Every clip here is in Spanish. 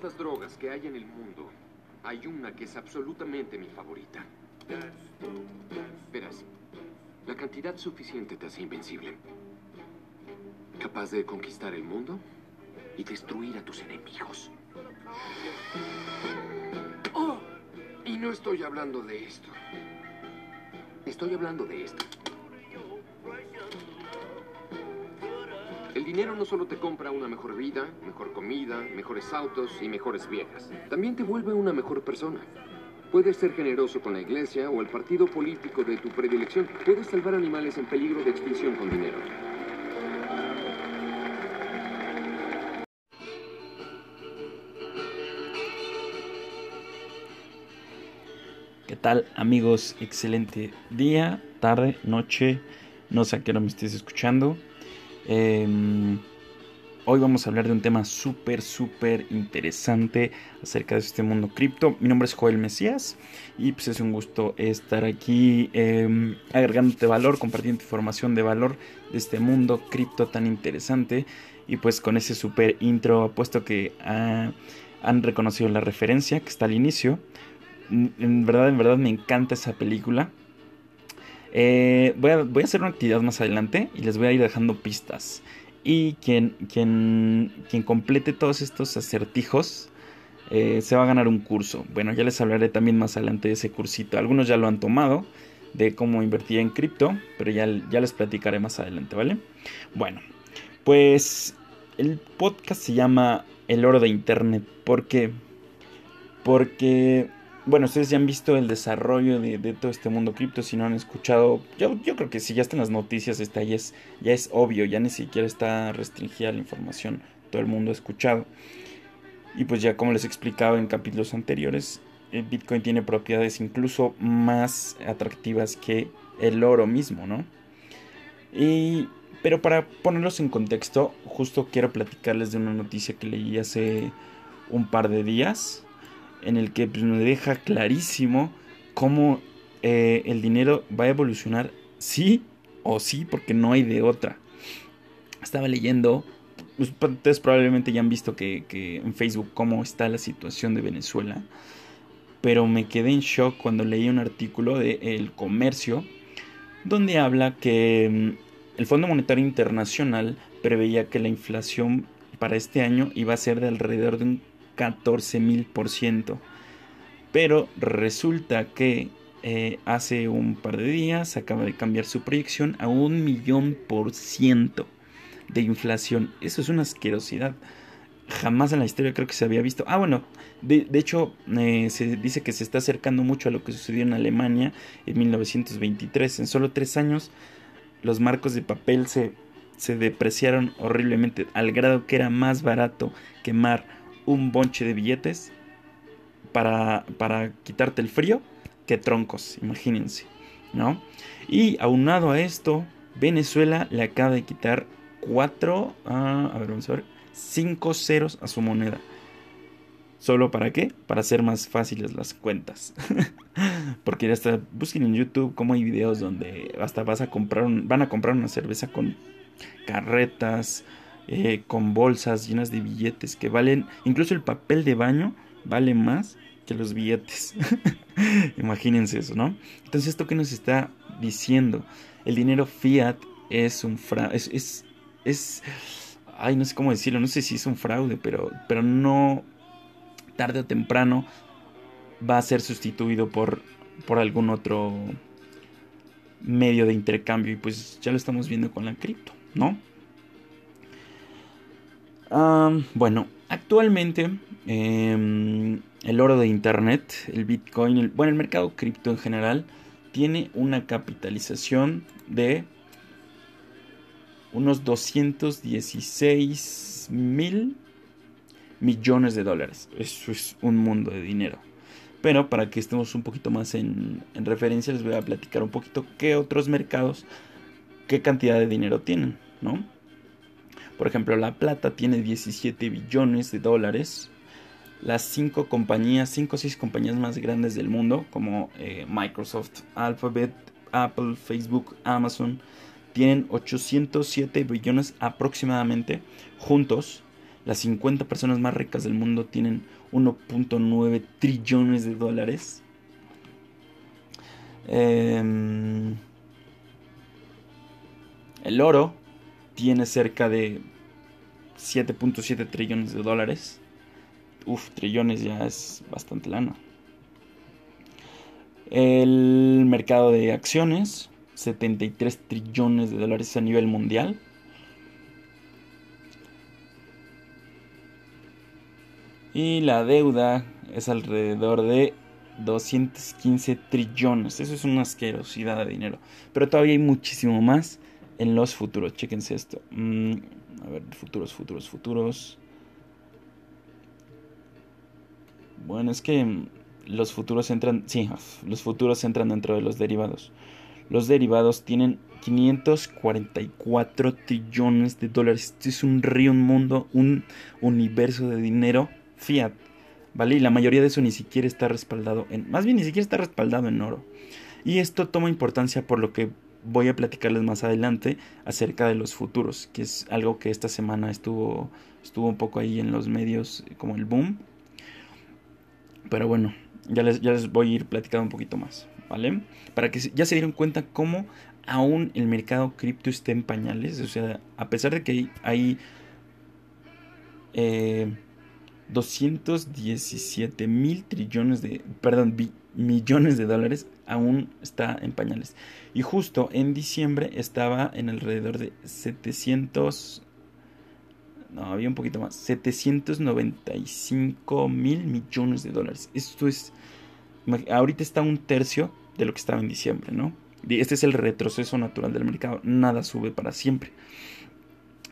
Todas las drogas que hay en el mundo, hay una que es absolutamente mi favorita. Verás, la cantidad suficiente te hace invencible. Capaz de conquistar el mundo y destruir a tus enemigos. Oh, y no estoy hablando de esto. Estoy hablando de esto. El dinero no solo te compra una mejor vida, mejor comida, mejores autos y mejores viejas. También te vuelve una mejor persona. Puedes ser generoso con la iglesia o el partido político de tu predilección. Puedes salvar animales en peligro de extinción con dinero. ¿Qué tal amigos? Excelente día, tarde, noche, no sé a qué hora me estés escuchando. Em, hoy vamos a hablar de un tema súper, súper interesante acerca de este mundo cripto. Mi nombre es Joel Mesías y pues es un gusto estar aquí eh, agregándote valor, compartiendo información de valor de este mundo cripto tan interesante. Y pues con ese súper intro, apuesto que han reconocido la referencia que está al inicio. En verdad, en verdad me encanta esa película. Eh, voy, a, voy, a, hacer una actividad más adelante y les voy a ir dejando pistas. Y quien, quien, quien complete todos estos acertijos eh, se va a ganar un curso. Bueno, ya les hablaré también más adelante de ese cursito. Algunos ya lo han tomado de cómo invertir en cripto, pero ya, ya les platicaré más adelante, ¿vale? Bueno, pues el podcast se llama El oro de Internet. ¿Por qué? Porque bueno, ustedes ya han visto el desarrollo de, todo este mundo cripto, si no han escuchado, yo, creo que si ya están las noticias, está, ya, es, ya es obvio, ya ni siquiera está restringida la información, todo el mundo ha escuchado. Y pues ya como les explicaba en capítulos anteriores, el Bitcoin tiene propiedades incluso más atractivas que el oro mismo, ¿no? Y, pero para ponerlos en contexto, justo quiero platicarles de una noticia que leí hace un par de días en el que pues, me deja clarísimo cómo eh, el dinero va a evolucionar sí o sí, porque no hay de otra. Estaba leyendo, pues, ustedes probablemente ya han visto que, que, en Facebook cómo está la situación de Venezuela, pero me quedé en shock cuando leí un artículo de El Comercio, donde habla que mm, el Fondo Monetario Internacional preveía que la inflación para este año iba a ser de alrededor de un 14 mil por ciento. Pero resulta que eh, hace un par de días acaba de cambiar su proyección a un millón por ciento de inflación. Eso es una asquerosidad. Jamás en la historia creo que se había visto. Ah, bueno, de, de hecho eh, se dice que se está acercando mucho a lo que sucedió en Alemania en 1923. En solo tres años los marcos de papel se, se depreciaron horriblemente al grado que era más barato quemar un bonche de billetes para, para quitarte el frío que troncos, imagínense, ¿no? Y aunado a esto, Venezuela le acaba de quitar cuatro, ah, a ver, vamos a ver, cinco ceros a su moneda. ¿Solo para qué? Para hacer más fáciles las cuentas. Porque hasta busquen en YouTube cómo hay videos donde hasta vas a comprar van a comprar una cerveza con carretas, eh, con bolsas llenas de billetes que valen, incluso el papel de baño vale más que los billetes. Imagínense eso, ¿no? Entonces, ¿esto qué nos está diciendo? El dinero fiat es un fraude, es, es, es, ay, no sé cómo decirlo, no sé si es un fraude, pero, pero no, tarde o temprano va a ser sustituido por, por algún otro medio de intercambio y pues ya lo estamos viendo con la cripto, ¿no? Bueno, actualmente em, el oro de Internet, el Bitcoin, el, bueno, el mercado cripto en general, tiene una capitalización de unos 216 mil millones de dólares. Eso es un mundo de dinero. Pero para que estemos un poquito más en, en referencia, les voy a platicar un poquito qué otros mercados, qué cantidad de dinero tienen, ¿no? Por ejemplo, La Plata tiene 17 billones de dólares. Las 5 compañías, 5 o 6 compañías más grandes del mundo, como eh, Microsoft, Alphabet, Apple, Facebook, Amazon, tienen 807 billones aproximadamente juntos. Las 50 personas más ricas del mundo tienen 1.9 trillones de dólares. Em, el oro tiene cerca de 7.7 trillones de dólares. Uf, trillones ya es bastante lana. El mercado de acciones, 73 trillones de dólares a nivel mundial. Y la deuda es alrededor de 215 trillones. Eso es una asquerosidad de dinero. Pero todavía hay muchísimo más en los futuros. Chéquense esto. Mm, a ver, futuros, futuros, futuros. Bueno, es que los futuros entran, sí, los futuros entran dentro de los derivados. Los derivados tienen 544 trillones de dólares. Esto es un río, un mundo, un universo de dinero fiat. ¿Vale? Y la mayoría de eso ni siquiera está respaldado en, más bien ni siquiera está respaldado en oro. Y esto toma importancia por lo que voy a platicarles más adelante acerca de los futuros, que es algo que esta semana estuvo, estuvo un poco ahí en los medios como el boom. Pero bueno, ya les, ya les voy a ir platicando un poquito más, ¿vale? Para que ya se dieron cuenta cómo aún el mercado cripto está en pañales, o sea, a pesar de que hay, eh, 217 mil trillones de, perdón, millones de dólares aún está en pañales. Y justo en diciembre estaba en alrededor de 700, no, había un poquito más, 795 mil millones de dólares. Esto es, ahorita está un tercio de lo que estaba en diciembre, ¿no? Este es el retroceso natural del mercado, nada sube para siempre.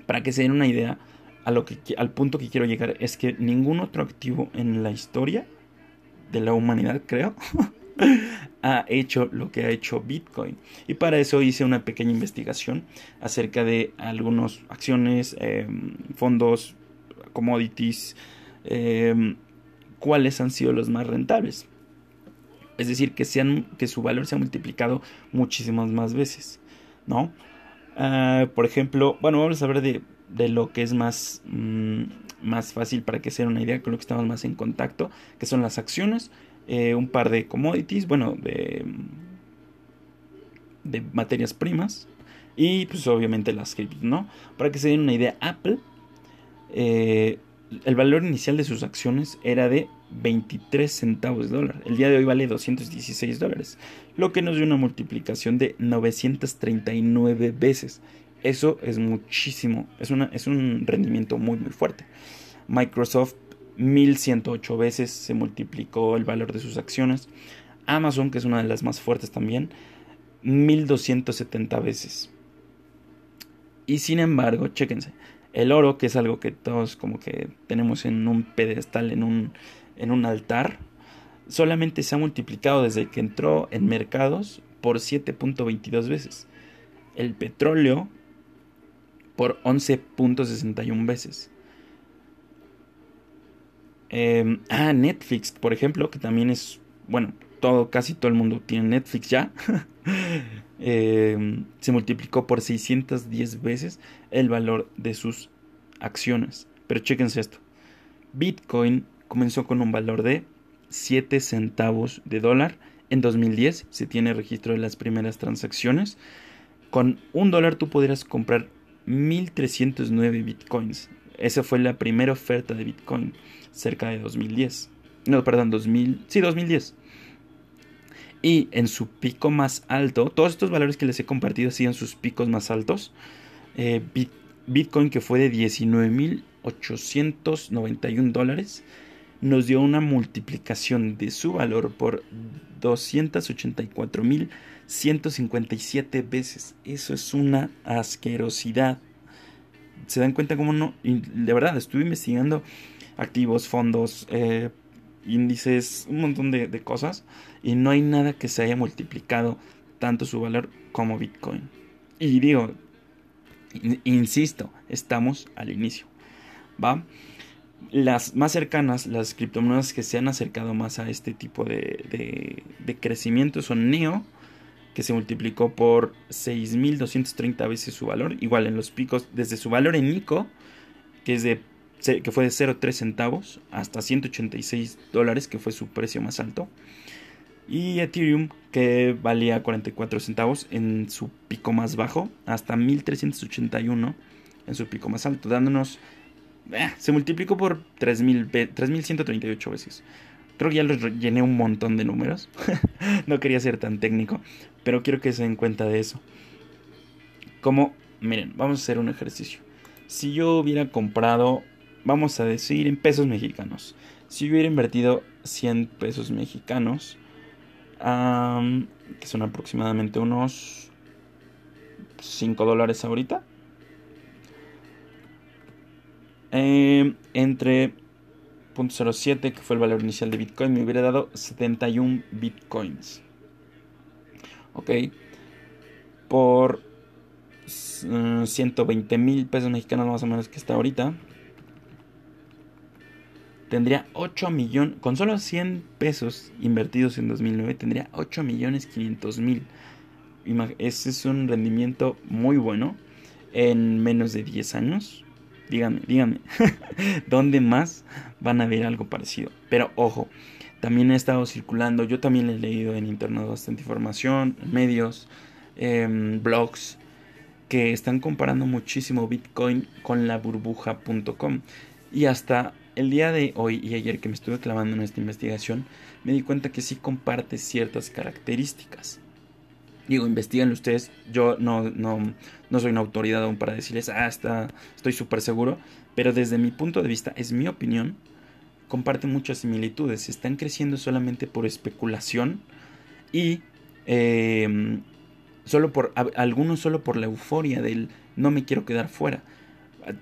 Para que se den una idea, a lo que, al punto que quiero llegar es que ningún otro activo en la historia de la humanidad, creo, ha hecho lo que ha hecho Bitcoin. Y para eso hice una pequeña investigación acerca de algunas acciones, em, fondos, commodities, em, cuáles han sido los más rentables. Es decir, que, sean, que su valor se ha multiplicado muchísimas más veces. ¿No? Ah, por ejemplo, bueno, vamos a hablar de, de lo que es más, mm, más fácil para que se den una idea con lo que estamos más en contacto, que son las acciones eh, un par de commodities, bueno, de, de materias primas y pues obviamente las criptos, ¿no? Para que se den una idea, Apple, eh, el valor inicial de sus acciones era de 23 centavos de dólar. El día de hoy vale 216 dólares, lo que nos dio una multiplicación de 939 veces. Eso es muchísimo, es, una, es un rendimiento muy muy fuerte. Microsoft 1108 veces se multiplicó el valor de sus acciones. Amazon, que es una de las más fuertes también, 1270 veces. Y sin embargo, chéquense, el oro, que es algo que todos como que tenemos en un pedestal, en un, en un altar, solamente se ha multiplicado desde que entró en mercados por 7.22 veces. El petróleo por 11.61 veces. Em, ah, Netflix, por ejemplo, que también es, bueno, todo, casi todo el mundo tiene Netflix ya. Em, se multiplicó por 610 veces el valor de sus acciones. Pero chéquense esto. Bitcoin comenzó con un valor de 7 centavos de dólar. En 2010 se tiene registro de las primeras transacciones. Con un dólar tú podrías comprar 1309 bitcoins. Esa fue la primera oferta de Bitcoin cerca de 2010. No, perdón, 2000, sí, 2010. Y en su pico más alto, todos estos valores que les he compartido siguen sus picos más altos. Eh, Bitcoin, que fue de 19.891 dólares, nos dio una multiplicación de su valor por 284.157 veces. Eso es una asquerosidad. ¿Se dan cuenta cómo no? de verdad, estuve investigando activos, fondos, eh, índices, un montón de, cosas. Y no hay nada que se haya multiplicado tanto su valor como Bitcoin. Y digo, insisto, estamos al inicio. ¿Va? Las más cercanas, las criptomonedas que se han acercado más a este tipo de crecimiento son NEO, que se multiplicó por 6.230 veces su valor, igual en los picos, desde su valor en ICO, que es de que fue de 0,3 centavos hasta 186 dólares, que fue su precio más alto. Y Ethereum, que valía 44 centavos en su pico más bajo, hasta 1381 en su pico más alto, dándonos... Eh, se multiplicó por 3138 veces. Creo que ya les llené un montón de números. no quería ser tan técnico, pero quiero que se den cuenta de eso. Como, miren, vamos a hacer un ejercicio. Si yo hubiera comprado, vamos a decir, en pesos mexicanos. Si hubiera invertido 100 pesos mexicanos, que son aproximadamente unos 5 dólares ahorita. Eh, entre 0.07, que fue el valor inicial de Bitcoin, me hubiera dado 71 Bitcoins. Ok. Por 120 eh, mil pesos mexicanos más o menos que está ahorita. Tendría 8 millones, con solo 100 pesos invertidos en 2009, tendría 8 millones 500 mil. Ese es un rendimiento muy bueno en menos de 10 años. Díganme, díganme, ¿dónde más van a ver algo parecido? Pero ojo, también he estado circulando, yo también he leído en internet bastante información, medios, em, blogs, que están comparando muchísimo Bitcoin con la burbuja.com. Y hasta el día de hoy y ayer que me estuve clavando en esta investigación, me di cuenta que sí comparte ciertas características. Digo, investigan ustedes. Yo no, no, no soy una autoridad aún para decirles, ah, estoy súper seguro. Pero desde mi punto de vista, es mi opinión, comparte muchas similitudes. Están creciendo solamente por especulación y em, solo por algunos solo por la euforia del no me quiero quedar fuera.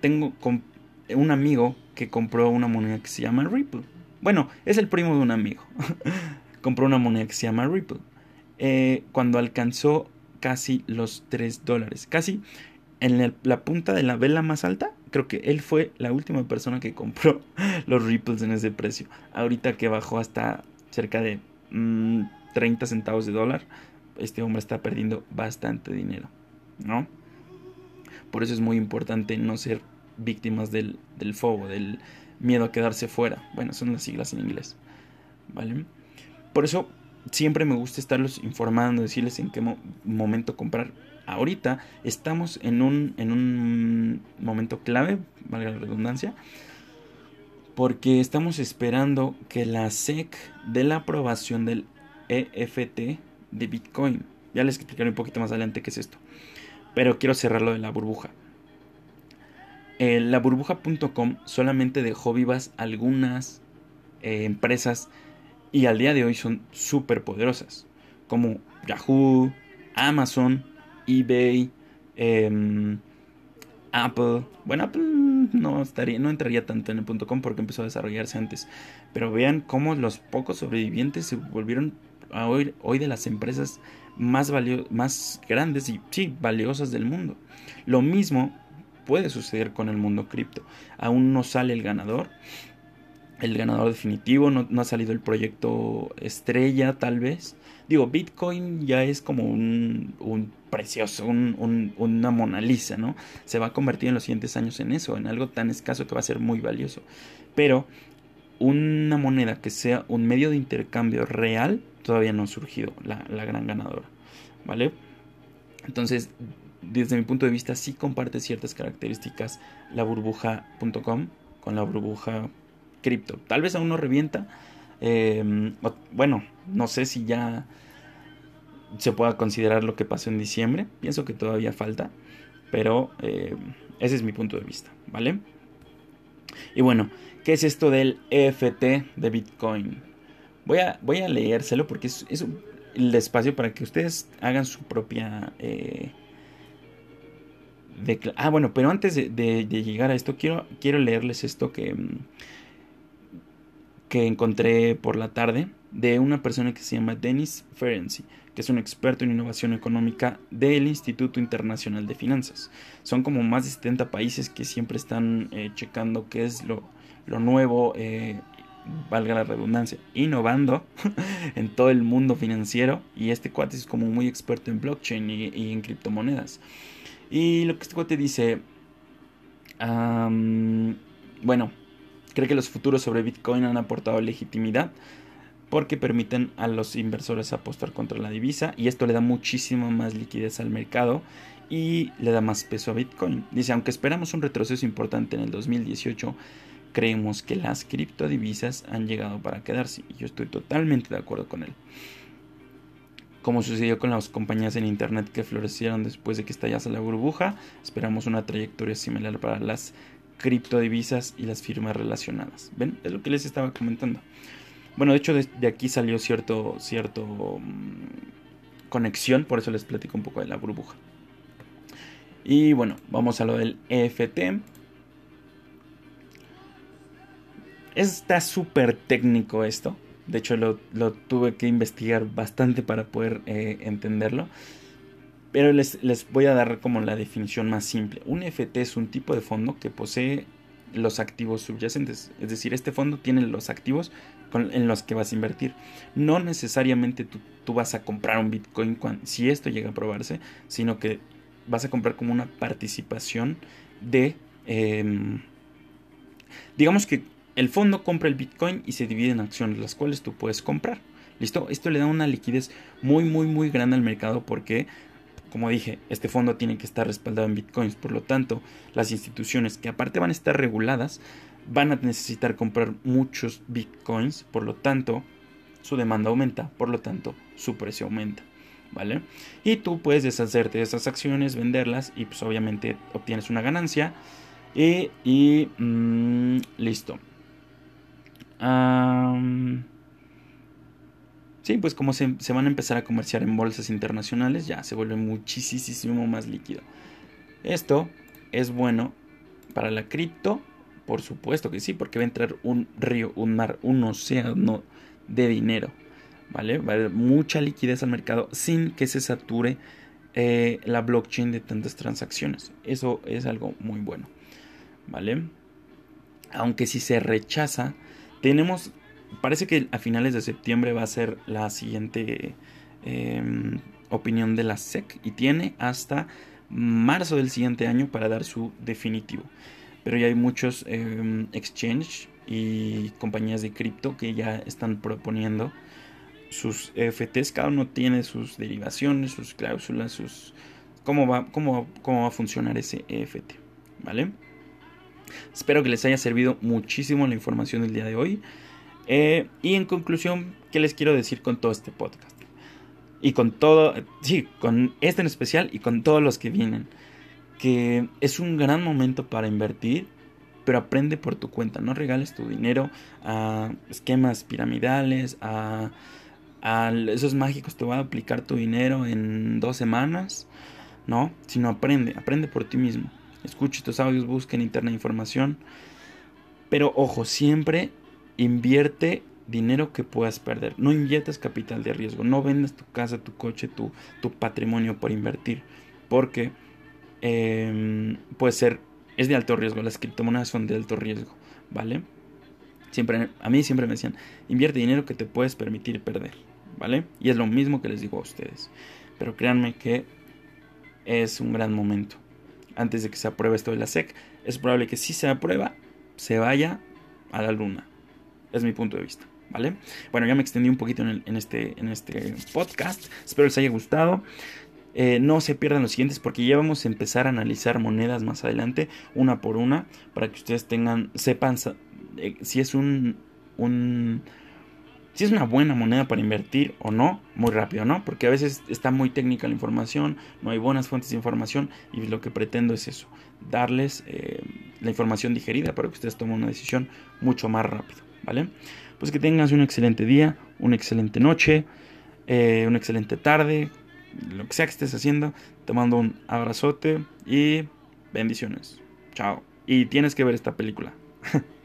Tengo un amigo que compró una moneda que se llama Ripple. Bueno, es el primo de un amigo. compró una moneda que se llama Ripple. Eh, cuando alcanzó casi los 3 dólares. Casi en la punta de la vela más alta, creo que él fue la última persona que compró los Ripples en ese precio. Ahorita que bajó hasta cerca de 30 mm, centavos de dólar, este hombre está perdiendo bastante dinero, ¿no? Por eso es muy importante no ser víctimas del, del FOBO, del miedo a quedarse fuera. Bueno, son las siglas en inglés, ¿vale? Por eso siempre me gusta estarlos informando, decirles en qué momento comprar. Ahorita estamos en un, en un momento clave, valga la redundancia, porque estamos esperando que la SEC dé la aprobación del EFT de Bitcoin. Ya les explicaré un poquito más adelante qué es esto. Pero quiero cerrarlo de la burbuja. Eh, la burbuja.com solamente dejó vivas algunas eh, empresas y al día de hoy son súper poderosas, como Yahoo, Amazon, eBay, em, Apple. Bueno, Apple no, estaría, no entraría tanto en el .com porque empezó a desarrollarse antes. Pero vean cómo los pocos sobrevivientes se volvieron hoy, hoy de las empresas más, más grandes y valiosas del mundo. Lo mismo puede suceder con el mundo cripto. Aún no sale el ganador, el ganador definitivo, no, ha salido el proyecto estrella tal vez. Digo, Bitcoin ya es como un, un precioso, un, una Mona Lisa, ¿no? Se va a convertir en los siguientes años en eso, en algo tan escaso que va a ser muy valioso. Pero una moneda que sea un medio de intercambio real todavía no ha surgido, la, la gran ganadora, ¿vale? Entonces, desde mi punto de vista, sí comparte ciertas características la burbuja.com con la burbuja cripto. Tal vez aún no revienta. Em, bueno, no sé si ya se pueda considerar lo que pasó en diciembre. Pienso que todavía falta. Pero em, ese es mi punto de vista, ¿vale? Y bueno, ¿qué es esto del EFT de Bitcoin? Voy a, voy a leérselo porque es, el espacio para que ustedes hagan su propia... Eh, ah, bueno, pero antes de, llegar a esto, quiero, quiero leerles esto que, que encontré por la tarde de una persona que se llama Denis Ferenczi, que es un experto en innovación económica del Instituto Internacional de Finanzas. Son como más de 70 países que siempre están eh, checando qué es lo, lo nuevo, eh, valga la redundancia, innovando en todo el mundo financiero. Y este cuate es como muy experto en blockchain y, en criptomonedas. Y lo que este cuate dice, bueno, cree que los futuros sobre Bitcoin han aportado legitimidad porque permiten a los inversores apostar contra la divisa y esto le da muchísimo más liquidez al mercado y le da más peso a Bitcoin. Dice, aunque esperamos un retroceso importante en el 2018, creemos que las criptodivisas han llegado para quedarse y yo estoy totalmente de acuerdo con él. Como sucedió con las compañías en Internet que florecieron después de que estallase la burbuja, esperamos una trayectoria similar para las criptodivisas y las firmas relacionadas. ¿Ven? Es lo que les estaba comentando. Bueno, de hecho de, aquí salió cierto, cierto mm, conexión, por eso les platico un poco de la burbuja. Y bueno, vamos a lo del EFT. Está súper técnico esto. De hecho, lo, tuve que investigar bastante para poder eh, entenderlo. Pero les, les, voy a dar como la definición más simple. Un EFT es un tipo de fondo que posee los activos subyacentes. Es decir, este fondo tiene los activos en los que vas a invertir. No necesariamente tú, vas a comprar un Bitcoin si esto llega a probarse, sino que vas a comprar como una participación de... Em, digamos que el fondo compra el Bitcoin y se divide en acciones, las cuales tú puedes comprar. ¿Listo? Esto le da una liquidez muy, muy, muy grande al mercado porque como dije, este fondo tiene que estar respaldado en bitcoins, por lo tanto, las instituciones que aparte van a estar reguladas van a necesitar comprar muchos bitcoins, por lo tanto, su demanda aumenta, por lo tanto, su precio aumenta. ¿Vale? Y tú puedes deshacerte de esas acciones, venderlas y pues obviamente obtienes una ganancia. Y, mm, listo. Sí, pues como se, van a empezar a comerciar en bolsas internacionales, ya se vuelve muchísimo más líquido. Esto es bueno para la cripto, por supuesto que sí, porque va a entrar un río, un mar, un océano de dinero. ¿Vale? Va a haber mucha liquidez al mercado sin que se sature eh, la blockchain de tantas transacciones. Eso es algo muy bueno. ¿Vale? Aunque si se rechaza, tenemos parece que a finales de septiembre va a ser la siguiente em, opinión de la SEC y tiene hasta marzo del siguiente año para dar su definitivo. Pero ya hay muchos eh, exchange y compañías de cripto que ya están proponiendo sus EFTs. Cada uno tiene sus derivaciones, sus cláusulas, sus cómo va, cómo, cómo va a funcionar ese EFT. ¿Vale? Espero que les haya servido muchísimo la información del día de hoy. Eh, y en conclusión, ¿qué les quiero decir con todo este podcast? Y con todo, sí, con este en especial y con todos los que vienen. Que es un gran momento para invertir, pero aprende por tu cuenta. No regales tu dinero a esquemas piramidales, a, a esos mágicos. Te voy a aplicar tu dinero en dos semanas. No, sino aprende, aprende por ti mismo. Escuche tus audios, busca en internet información. Pero ojo, siempre Invierte dinero que puedas perder. No inviertas capital de riesgo. No vendas tu casa, tu coche, tu, tu patrimonio por invertir. Porque em, puede ser, es de alto riesgo. Las criptomonedas son de alto riesgo. ¿Vale? Siempre, a mí siempre me decían, invierte dinero que te puedes permitir perder. ¿Vale? Y es lo mismo que les digo a ustedes. Pero créanme que es un gran momento. Antes de que se apruebe esto de la SEC, es probable que si se aprueba, se vaya a la luna. Es mi punto de vista. ¿Vale? Bueno, ya me extendí un poquito en, este, en este podcast. Espero les haya gustado. Eh, no se pierdan los siguientes porque ya vamos a empezar a analizar monedas más adelante, una por una, para que ustedes tengan, sepan eh, si es un, un, si es una buena moneda para invertir o no, muy rápido, ¿no? Porque a veces está muy técnica la información, no hay buenas fuentes de información y lo que pretendo es eso, darles eh, la información digerida para que ustedes tomen una decisión mucho más rápido. ¿Vale? Pues que tengas un excelente día, una excelente noche, eh, una excelente tarde, lo que sea que estés haciendo. Te mando un abrazote y bendiciones. Chao. Y tienes que ver esta película.